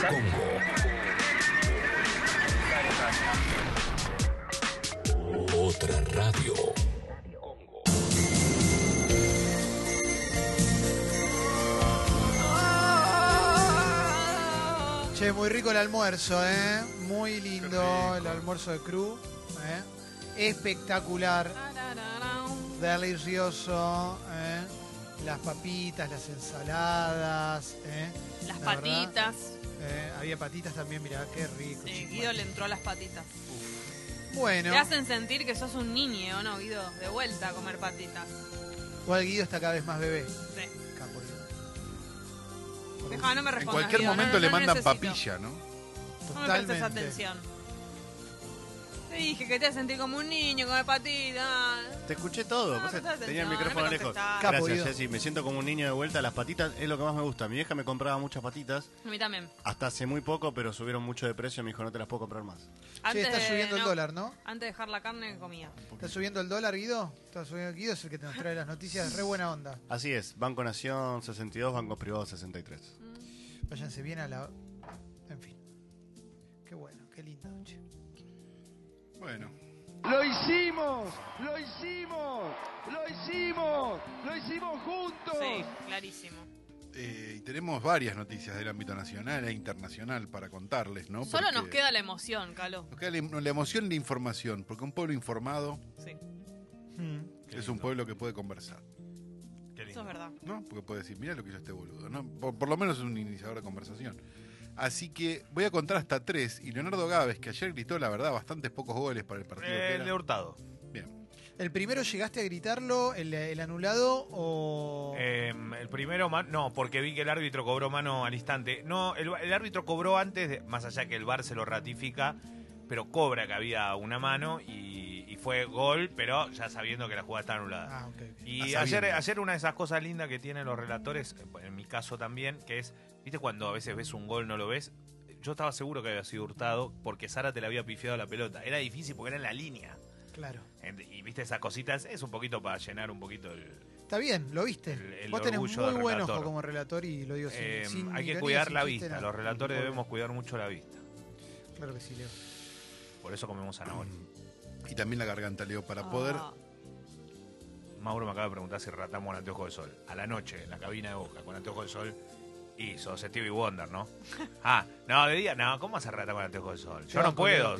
Congo. Otra radio. Che, muy rico el almuerzo, ¿eh? Muy lindo el almuerzo de Cru. ¿eh? Espectacular, delicioso. ¿eh? Las papitas, las ensaladas. ¿eh? Las La patitas. ¿eh? Había patitas también, mirá, qué rico. Sí. Guido le entró a las patitas. Bueno, Te hacen sentir que sos un niño, ¿o no, Guido? De vuelta a comer patitas. igual Guido está cada vez más bebé. Sí. Deja, no me En cualquier Guido, momento no, le no mandan necesito. papilla, ¿no? No me Totalmente. prestes atención. Te dije que te haces sentir como un niño, comer patitas. Te escuché todo. No, tenía el atención, micrófono no me lejos. contestás. Capo, Gracias, Guido. Jessy. Me siento como un niño de vuelta. Las patitas es lo que más me gusta. Mi vieja me compraba muchas patitas. A mí también. Hasta hace muy poco, pero subieron mucho de precio. Me dijo, no te las puedo comprar más. Che, está de- subiendo el no, dólar, ¿no? Antes de dejar la carne, comía. ¿Está subiendo el dólar, Guido? ¿Está subiendo Guido? Es el que te nos trae las noticias. Re buena onda. Así es. Banco Nación 62, Bancos Privados 63. Váyanse bien a la. En fin. Qué bueno, qué lindo, che. Bueno. Lo hicimos, lo hicimos, lo hicimos, lo hicimos juntos. Sí, clarísimo. eh, y tenemos varias noticias del ámbito nacional e internacional para contarles, ¿no? Solo nos queda la emoción, Calo. nos queda la, la emoción y la información, porque un pueblo informado Sí, es un pueblo que puede conversar, eso es verdad. ¿no? Porque puede decir, mira lo que hizo este boludo, ¿no? Por, por lo menos es un iniciador de conversación. Así que voy a contar hasta tres. Y Leonardo Gávez, que ayer gritó, la verdad, bastantes pocos goles para el partido. que Eh, era. de Hurtado. Bien. ¿El primero llegaste a gritarlo, el, el anulado o.? Eh, el primero, no, porque vi que el árbitro cobró mano al instante. No, el, el árbitro cobró antes, de- más allá que el VAR se lo ratifica, pero cobra que había una mano y, y fue gol, pero ya sabiendo que la jugada está anulada. Ah, ok. ok. Y ayer, ayer una de esas cosas lindas que tienen los relatores, en mi caso también, que es, viste cuando a veces ves un gol no lo ves, yo estaba seguro que había sido hurtado porque Sara te le había pifiado la pelota. Era difícil porque era en la línea. Claro. Y viste esas cositas, es un poquito para llenar un poquito el... Está bien, lo viste. El- el Vos tenés muy buen relator. ojo como relator y lo digo sin, Eh, sin hay que cuidar sin la vista, nada. los relatores debemos cuidar mucho la vista. Claro que sí, Leo. Por eso comemos zanahoria. Y también la garganta, Leo, para poder. Ah, Mauro me acaba de preguntar si ratamos con anteojo de sol. A la noche, en la cabina de boca, con anteojo de sol. Y sos Stevie Wonder, ¿no? Ah, no, de día, no, ¿cómo hace rata con anteojo de sol? Yo no puedo,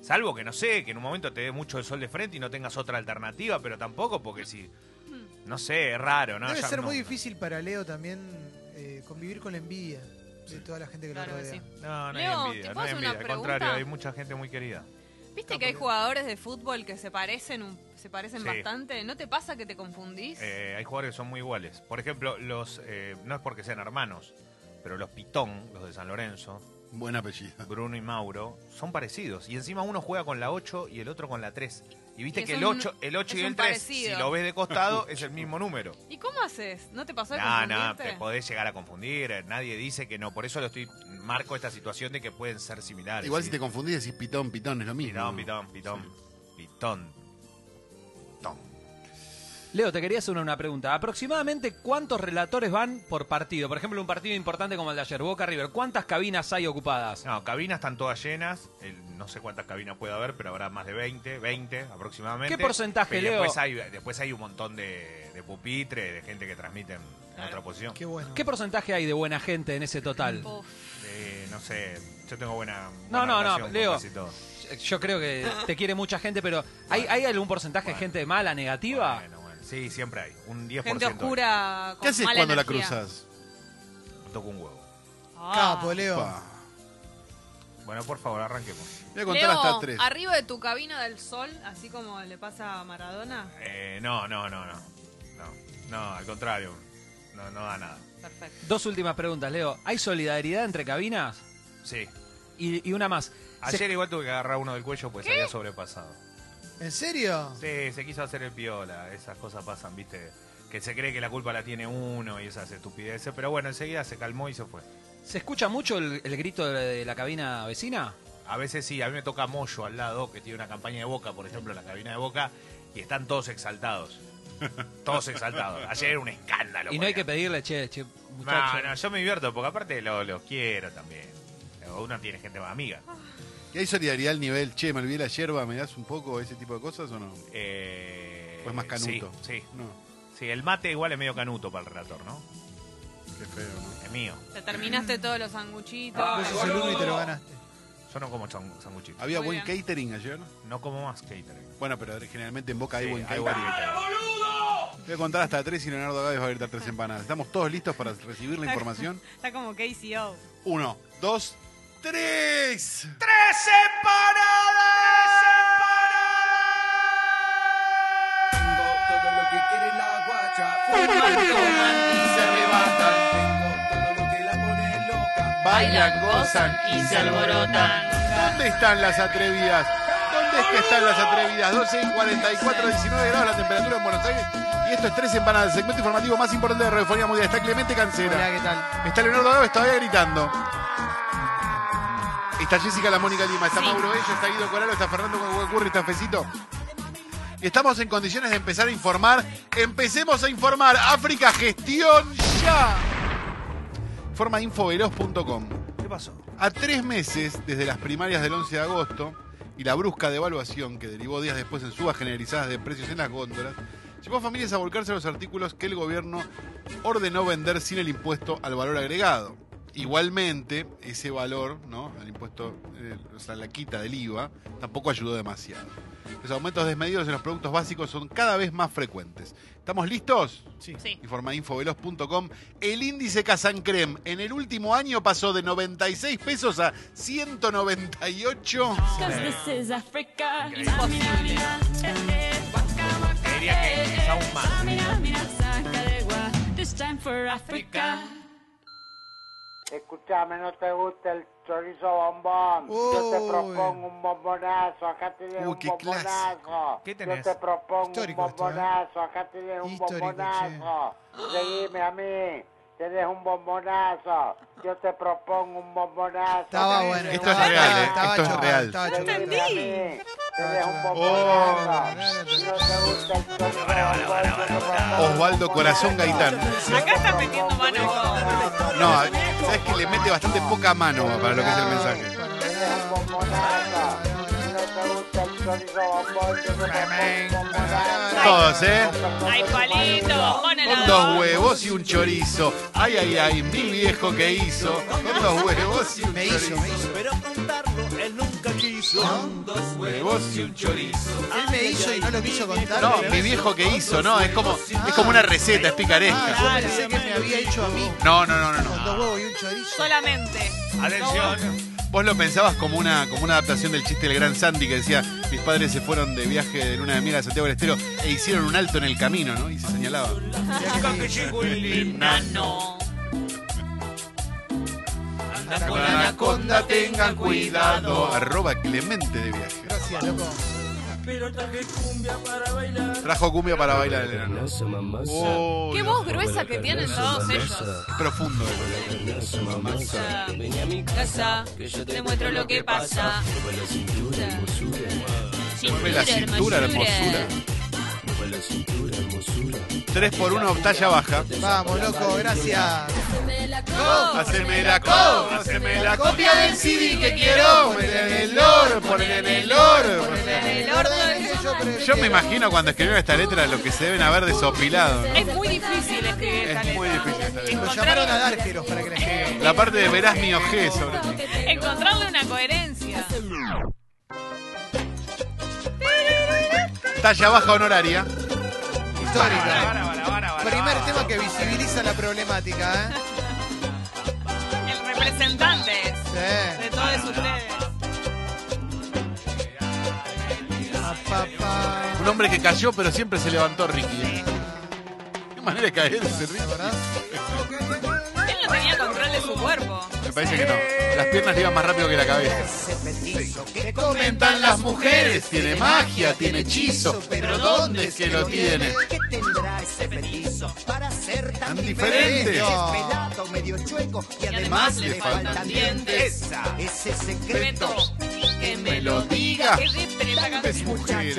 salvo, que no sé, que en un momento te dé mucho el sol de frente y no tengas otra alternativa, pero tampoco porque si. No sé, es raro, ¿no? Debe Ya ser no- muy difícil para Leo también eh, convivir con la envidia de toda la gente que Claro lo que rodea. sí. No, no Leo, hay ¿te envidia, no hay hacer una envidia. Al contrario, pregunta? hay mucha gente muy querida. ¿Viste que hay jugadores de fútbol que se parecen un- se parecen Sí. bastante? ¿No te pasa que te confundís? Eh, hay jugadores que son muy iguales. Por ejemplo, los eh, no es porque sean hermanos, pero los Pitón, los de San Lorenzo, Buen apellido. Bruno y Mauro, son parecidos. Y encima uno juega con la 8 y el otro con la 3. Y viste Y que el un- 8, el 8 y es el un 3, si lo ves de costado, es el mismo número. ¿Y cómo haces? ¿No te pasó de No, no, confundirte? te podés llegar a confundir. eh, Nadie dice que no. Por eso lo estoy marco esta situación de que pueden ser similares. Igual ¿sí? si te confundís decís pitón, pitón, es lo mismo. Pitón, pitón, pitón. Pitón. Pitón. Leo, te quería hacer una, una pregunta. ¿Aproximadamente cuántos relatores van por partido? Por ejemplo, un partido importante como el de ayer, Boca River. ¿Cuántas cabinas hay ocupadas? No, cabinas están todas llenas. El- no sé cuántas cabinas puede haber, pero habrá más de 20, 20 aproximadamente. ¿Qué porcentaje, Y Leo? Después hay, después hay un montón de, de pupitre, de gente que transmiten en otra posición. Qué bueno. ¿Qué porcentaje hay de buena gente en ese total? Uf, no sé, yo tengo buena. No, buena no, no, Leo. Yo creo que te quiere mucha gente, pero ¿hay, ¿hay algún porcentaje de gente mala, negativa? Bueno, bueno. Sí, siempre hay. Un 10%. gente oscura con ¿Qué haces mala cuando la cruzas? Me toco un huevo. Ah. Capo, Leo. Pa. Bueno, por favor, arranquemos. Voy a contar Leo, hasta tres. arriba de tu cabina del sol, así como le pasa a Maradona. Eh, no, no, no, no. No, no, al contrario. No, no da nada. Dos últimas preguntas, Leo. ¿Hay solidaridad entre cabinas? Sí. Y, y una más. Se- Ayer igual tuve que agarrar uno del cuello pues se había sobrepasado. ¿En serio? Sí, se quiso hacer el piola. Esas cosas pasan, viste. Que se cree que la culpa la tiene uno y esas estupideces. Pero bueno, enseguida se calmó y se fue. ¿Se escucha mucho el, el grito de, de la cabina vecina? A veces sí, a mí me toca Moyo al lado, que tiene una campaña de Boca, por ejemplo, en la cabina de Boca, y están todos exaltados. todos exaltados. Ayer era un escándalo. Y no hay que pedirle, che, che, No, muchacho. no, yo me divierto, porque aparte lo- los quiero también. O uno tiene gente más amiga. ¿Y hay solidaridad al nivel, che, me olvidé la yerba, me das un poco ese tipo de cosas o no? Eh, ¿O es más canuto? Sí, sí. No, Sí, el mate igual es medio canuto para el relator, ¿no? qué feo, ¿no? Es mío. Te terminaste todos los sanguchitos. Vos sos el uno y te lo ganaste. Yo no como san- sanguchitos. ¿Había Muy buen bien. catering ayer? No como más catering. Bueno, pero generalmente en Boca hay Sí, buen hay catering. buen catering. Voy a contar hasta tres y Leonardo Gávez va a gritar tres empanadas. ¿Estamos todos listos para recibir la información? Está como KCO. Uno, dos, tres. ¡Tres Tengo todo lo que quiere la guacha. Fuman, toman y se arrebatan. Tengo todo lo que la pone loca. Bailan, gozan y se alborotan. ¿Dónde están las atrevidas? ¿Dónde es que están las atrevidas? 12 y 44, 19 grados la temperatura en Buenos Aires. Y esto es Tres Empanadas, el segmento informativo más importante de Radiofonía Mundial. Está Clemente Hola, Cancera. ¿qué tal? Está Leonardo Gávez todavía gritando. Está Jessica La Mónica Lima, está Mauro Bello, está Guido Coralo, está Fernando Cucurri, está Fecito. Y estamos en condiciones de empezar a informar. Empecemos a informar. África Gestión ya. Forma infoveloz.com. ¿Qué pasó? A tres meses desde las primarias del 11 de agosto y la brusca devaluación que derivó días después en subas generalizadas de precios en las góndolas, llevó a familias a volcarse a los artículos que el gobierno ordenó vender sin el impuesto al valor agregado. Igualmente, ese valor, ¿no? El impuesto, eh, o sea, la quita del IVA, tampoco ayudó demasiado. Los aumentos desmedidos en los productos básicos son cada vez más frecuentes. ¿Estamos listos? Sí. Informa infoveloz.com. El índice Casancrem en el último año pasó de 96 pesos a 198. Imposible. Diría que es aún más. Escúchame, ¿no te gusta el chorizo bombón? Yo te propongo un bombonazo, acá tienes Uy, un qué bombonazo. ¿Qué Yo te propongo Histórico un esto, ¿eh? bombonazo, acá tienes un Histórico, bombonazo. Seguime a mí, tenés un bombonazo. Yo te propongo un bombonazo. Estaba bueno. Esto es real, ¿eh? Estaba Esto es real. estaba chocado. Seguime a mí, tenés un chocado. bombonazo. Oh. Chorizo Osvaldo Corazón. Gaitán. Acá está metiendo mano. No, sabes que le mete bastante poca mano para lo que es el mensaje. Chorizo. Todos, ¿eh? Hay palito, Con dos huevos y un chorizo. Ay, ay, ay, mi viejo que hizo. Con dos huevos y un Me hizo, me chorizo. hizo. Pero contarlo él nunca quiso. Dos Huevos y un chorizo. Él me hizo y no lo quiso contar. No, mi viejo que hizo, no, es como, es como una receta, es Ah, picaresca. yo pensé que me había hecho a mí. No, no, no, no, Con dos huevos y un chorizo. Solamente. Atención. Vos lo pensabas como una, como una adaptación del chiste del gran Sandy que decía, mis padres se fueron de viaje de luna de miel a Santiago del Estero e hicieron un alto en el camino, ¿no? Y se señalaba. Que. Anda con Con la anaconda tengan cuidado. Arroba Clemente de viaje. Gracias, loco. Pero traje cumbia para bailar. Trajo cumbia para bailar el enano. Oh, Qué voz gruesa que tienen todos ellos. es profundo. Ven a mi casa, te muestro lo que pasa. Mueve la cintura, hermosura. 3 por 1 talla baja. Vamos, loco, gracias. Haceme la co, haceme la copia del CD que quiero. Poner en el oro, poner en el oro. Yo me imagino cuando escribieron esta letra lo que se deben haber desopilado. ¿no? Es muy difícil escribir esta Es muy letra. difícil esta letra. Lo llamaron a Dárgelos para que la escriban. La parte de verás mi ojé sobre ti. Encontrarle una coherencia. Talla baja honoraria. Histórica. Bara, bara, bara, Primer tema que visibiliza la problemática, ¿eh? El representante Sí. de todos ustedes. Un hombre que cayó pero siempre se levantó Ricky. ¿eh? Qué manera de caerse, Ricky. ¿Verdad? Él no tenía control de su cuerpo. Me parece que no. Las piernas le iban más rápido que la cabeza. ¿Qué Comentan las mujeres, tiene magia, tiene hechizo, pero ¿dónde es que lo tiene? ¿Qué tendrá ese petizo para ser Tan diferente. pelado, medio chueco y además le faltan dientes. Ese secreto. Que me lo diga. Es canción. mujeres.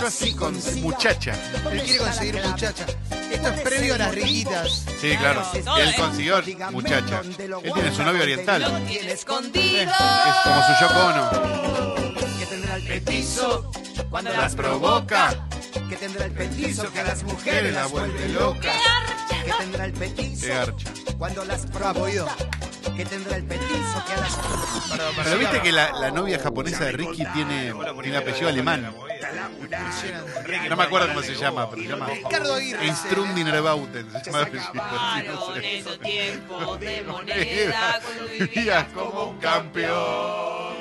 Yo así con muchacha. Él quiere conseguir muchacha. Esto es previo a las riquitas. Sí, claro. Él consiguió muchacha. Él tiene su novio Lo oriental. tiene escondido. Es como su Yoko Ono. Que tendrá el petizo Cuando Las provoca. Que tendrá el petizo que a las Mujeres mujeres la las vuelve vuelve loca. locas. Que tendrá el petizo cuando las provoca. Que tendrá el petizo que a las Pero viste que la, la novia japonesa de Ricky tiene, tiene apellido alemán. No me acuerdo cómo se llama, pero se llama Ricardo Aguirre. Instrumdinerbauten. Se llama el esos tiempos de moneda, cuando Vivías vivías como un campeón.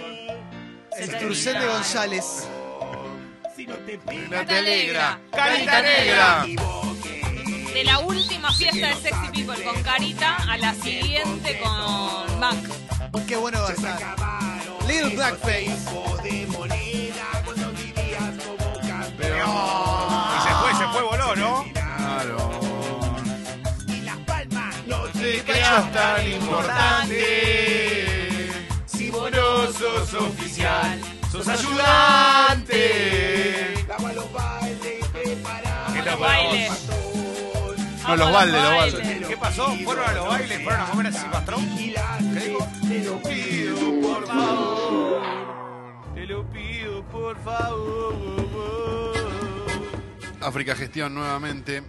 Instrucción de González. No te alegra. Carita negra. De la última fiesta de Sexy People con Carita a la siguiente con Mac. Qué bueno va a estar. Little Blackface. Tan importante. Si vos no sos oficial, sos ayudante. ¿Qué te Baile. No, los baldes, los baldes. ¿Qué pasó? ¿Fueron a los bailes? ¿Fueron a comer a Silvastrón? ¿Qué dijo? Te lo pido, por favor. Te lo pido, por favor. África Gestión nuevamente.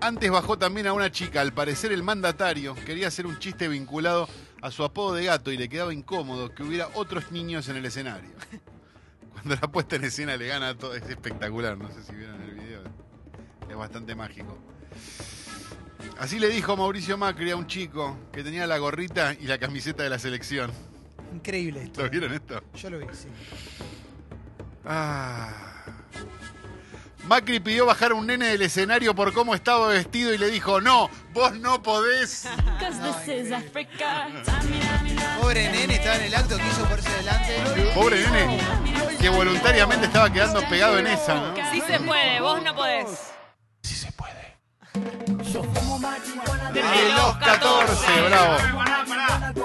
Antes bajó también a una chica, al parecer el mandatario quería hacer un chiste vinculado a su apodo de gato y le quedaba incómodo que hubiera otros niños en el escenario. Cuando la puesta en escena le gana a todo, es espectacular, no sé si vieron el video, es bastante mágico. Así le dijo Mauricio Macri a un chico que tenía la gorrita y la camiseta de la selección. Increíble esto. ¿Lo vieron esto? Yo lo vi, sí. Ah. Macri pidió bajar a un nene del escenario por cómo estaba vestido y le dijo, no, vos no podés. Pobre nene, estaba en el acto, quiso ponerse adelante. Pobre nene, que voluntariamente estaba quedando pegado en esa, ¿no? Sí se puede, vos no podés. Desde los 14, bravo.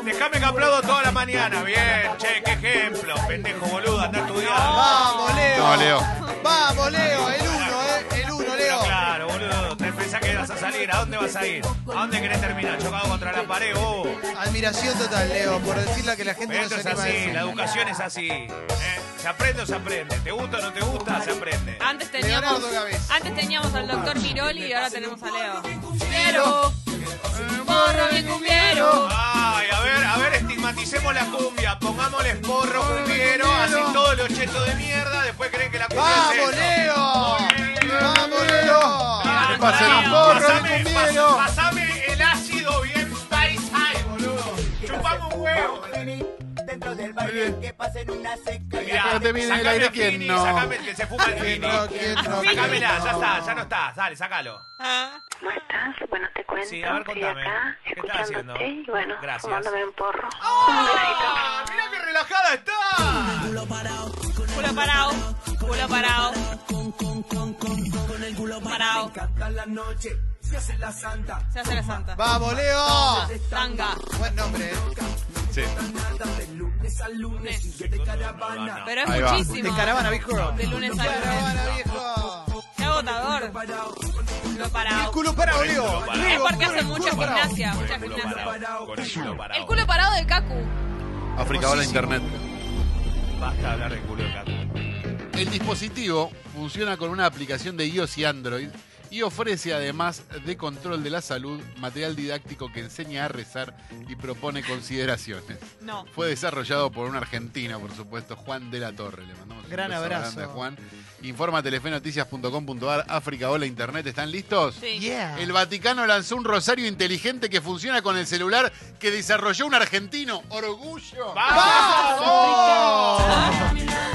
Déjame que aplaudo toda la mañana. Bien, che, qué ejemplo. Pendejo boludo, anda a estudiar. Vamos, Leo. No, Leo. Vamos, Leo. El uno, ¿eh? El uno, Pero Leo. claro, boludo. ¿Te pensás que vas a salir? ¿A dónde vas a ir? ¿A dónde querés terminar? ¿Chocado contra la pared vos? Admiración total, Leo, por decirle que la gente no Esto se es anima a así, decir. la educación es así. ¿eh? Se aprende o se aprende. ¿Te gusta o no te gusta? Se aprende. Antes teníamos, Leonardo Gávez. antes teníamos al doctor Miroli y ahora tenemos a Leo. Quiero. Porro bien cumbiero. Ay, ¡Vamos. Leo! ¡Vamos, Leo! De Pasame- cumbiero. pas- Pasame el ácido bien Spice High, boludo. Chupamos un huevo. Dentro del baile que pasen una seca. Mirá, Sacate bien el sacame aire, a ¿quién Fini, no? Sacame el que se fuma el ¿Quién Fini. no? ¿Quién no? Sácamela, ¿Quién ya no? está, ya no está. Dale, sácalo. Ah, ¿Cómo estás? Bueno, te cuento. Sí, a ver, Estoy contame. acá ¿Qué estás haciendo? escuchándote y bueno, Gracias. fumándome un porro. Un ¡Ah! ¡Mirá qué relajada está! Culo parado. Culo parado. Parado. la noche, se hace la santa. Se hace la santa. ¡Vamos, Leo! Tanga. Buen nombre, ¿eh? Sí. Lunes. Pero es Ahí va. muchísimo. De caravana, viejo. De lunes a Caravana, lunes. viejo. Qué agotador. Culo parado. El culo parado, Leo. Es porque con hace el mucha culo parado. gimnasia. Con Mucha el culo gimnasia. Con el culo parado. El culo parado de Kaku. África Hola Internet. Basta hablar de gato. El dispositivo funciona con una aplicación de iOS y Android y ofrece además de control de la salud material didáctico que enseña a rezar y propone consideraciones. No. Fue desarrollado por un argentino, por supuesto, Juan de la Torre. Le mandamos un Gran beso abrazo. grande a Juan. Informa telefenoticias.com.ar, África Hola Internet. ¿Están listos? Sí. Yeah. El Vaticano lanzó un rosario inteligente que funciona con el celular que desarrolló un argentino. ¡Orgullo! ¡Vamos!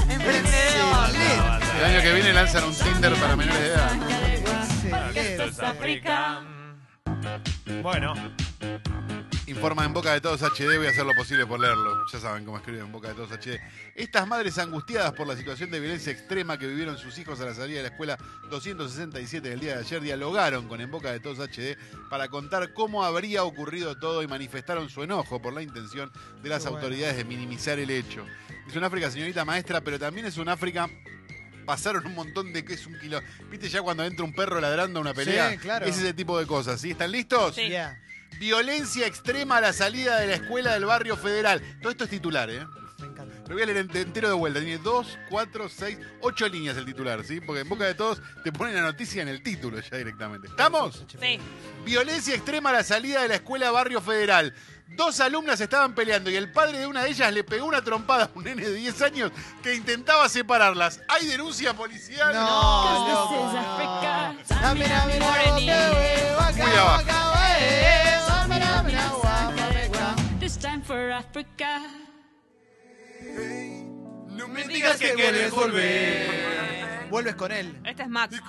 Excelente. El año que viene lanzan un Tinder para menores de edad. África. Bueno, Informa en Boca de Todos HD, voy a hacer lo posible por leerlo. Ya saben cómo escriben en Boca de Todos HD. Estas madres angustiadas por la situación de violencia extrema que vivieron sus hijos a la salida de la escuela 267 del día de ayer dialogaron con En Boca de Todos HD para contar cómo habría ocurrido todo y manifestaron su enojo por la intención de las bueno. autoridades de minimizar el hecho. Es un África, señorita maestra, pero también es un África pasaron un montón de que es un kilo. ¿Viste ya cuando entra un perro ladrando a una pelea? Sí, claro. Es ese tipo de cosas, ¿sí? ¿Están listos? Sí. Yeah. Violencia extrema a la salida de la escuela del barrio federal. Todo esto es titular, ¿eh? Me encanta. Lo voy a leer ent- entero de vuelta. Tiene dos, cuatro, seis, ocho líneas el titular, ¿sí? Porque en boca de todos te ponen la noticia en el título ya directamente. ¿Estamos? Sí. Violencia extrema a la salida de la escuela Barrio Federal. Dos alumnas estaban peleando y el padre de una de ellas le pegó una trompada a un nene de 10 años que intentaba separarlas. ¿Hay denuncia policial? No, no. Dame, Morning. dame, waka, Muy abajo. eh. No me digas que quieres volver. Vuelves con él. Este es Max.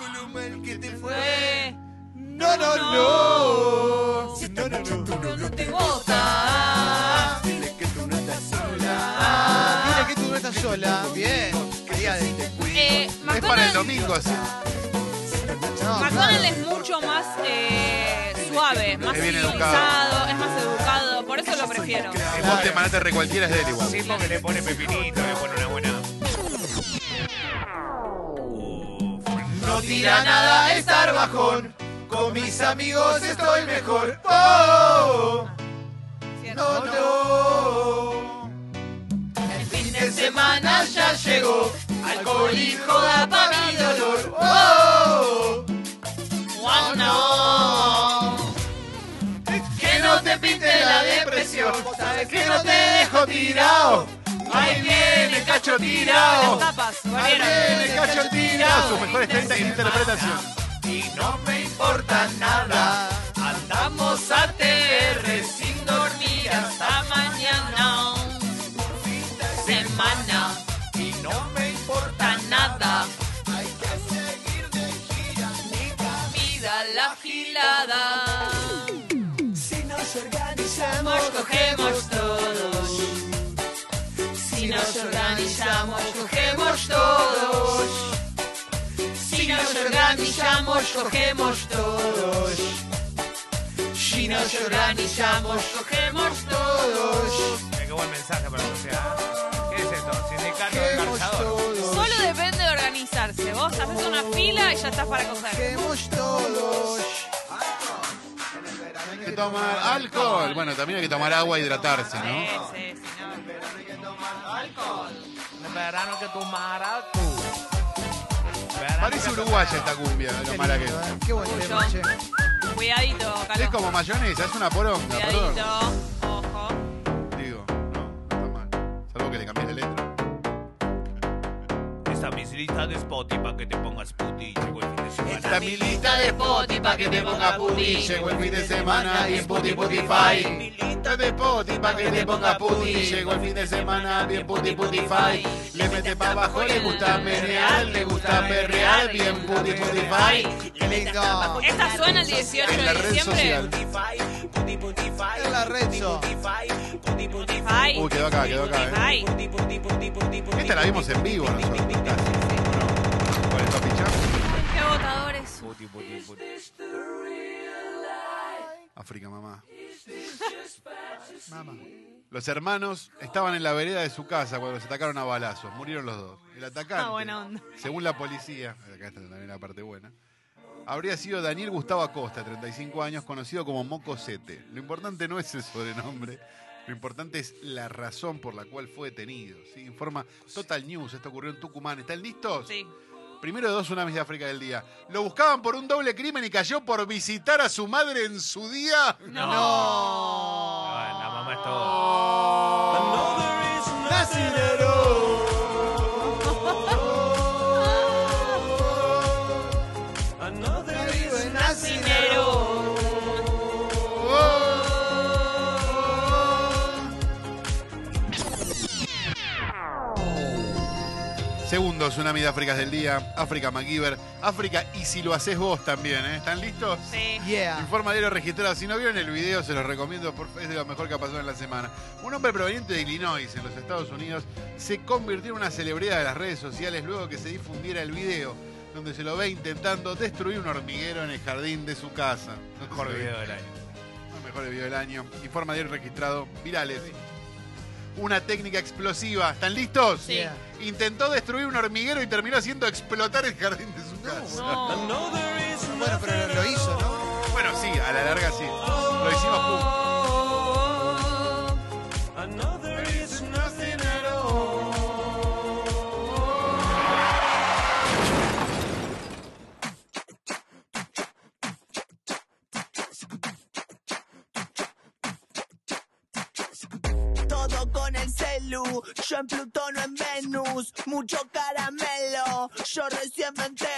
que te Fue. No, no, no. No, no, no. No te gusta. Dile que tú no estás sola. Bien. Día de- Eh, Es para el domingo, así. No, McDonald's claro. es mucho más eh, suave, más Es bien civilizado, es más educado. Por eso lo prefiero. El vos te mandaste re cualquiera es de él igual. Sí, porque le pone pepinito, le pone una buena. No tira nada estar bajón. Con mis amigos estoy mejor. Oh, no, no. El fin de semana ya llegó. Alcohol y joda pa' mi dolor. Oh, Oh, no. que no te pinte la depresión. Sabes que no te dejo tirado. Ahí viene cacho tirado. Ahí viene cacho tirado. Sus mejores 30 interpretación. Y no me importa nada. Andamos a TR sin dormir hasta mañana. Semana. Y no me importa Nada. Hay que seguir de gira. Vida la gilada. Si nos organizamos, cogemos todos. Si nos organizamos, cogemos todos. Si nos organizamos, cogemos todos. Si nos organizamos, cogemos todos. Mira qué buen mensaje para la sociedad. ¿Qué es esto? Sindicato calzador. todos. Solo depende de organizarse. Vos haces una fila y ya estás para coger. Cogemos todos. Hay que tomar alcohol. Bueno, también hay que tomar agua e hidratarse, Sí, ¿no? sí, sí, no. En verano que tomar alcohol. Verano Parece que uruguaya esta cumbia, de lo Qué mala que es. Qué buen tema, che. Cuidadito, Es Carlos. como mayonesa, es una poronga, perdón. Cuidadito. Ojo. Digo, no, no está mal. Salvo que le cambié la letra. Esta mi lista de Spotify para que te pongas puti. Llegó el fin de semana. Esta mi lista de Spotify pa' que te ponga puti. Llegó el fin de semana bien puti putify. Mi lista de Spotify pa' que te ponga puti. Llegó el fin de semana bien puti putify. Le mete pa' abajo, le gusta menear, le gusta perrear, bien puti putify. Lindo. Esta suena el 18 En la de red diciembre. social. En la. Ay, Uy, quedó acá, quedó acá, eh. Esta la vimos en vivo nosotros. casi, ¿no? Con el Papi. Qué puti. África, mamá. Mamá. Los hermanos estaban en la vereda de su casa cuando se atacaron a balazos. Murieron los dos. El atacante, Ah, buena onda. según la policía, acá está también la parte buena, habría sido Daniel Gustavo Acosta, 35 años, conocido como Mocosete. Lo importante no es el sobrenombre, lo importante es la razón por la cual fue detenido. ¿sí? Informa Total News, esto ocurrió en Tucumán. ¿Están listos? Sí. Primero de dos tsunamis de África del día. Lo buscaban por un doble crimen y cayó por visitar a su madre en su día. No. Ay, la mamá es todo. Segundo tsunami de África del día. África MacGyver. África y si lo haces vos también, ¿eh? ¿Están listos? Sí. Yeah. Informa diario registrado. Si no vieron el video, se los recomiendo. por- Es de lo mejor que ha pasado en la semana. Un hombre proveniente de Illinois, en los Estados Unidos, se convirtió en una celebridad de las redes sociales luego que se difundiera el video donde se lo ve intentando destruir un hormiguero en el jardín de su casa. No Mejor video del año. El mejor video del año. Informa diario registrado. Virales. Una técnica explosiva. ¿Están listos? Sí. Intentó destruir un hormiguero y terminó haciendo explotar el jardín de su casa. No. Bueno, pero lo hizo, ¿no? Bueno, sí, a la larga sí. Lo hicimos pum. En Plutón o en Venus, mucho caramelo, yo recién me. Ahora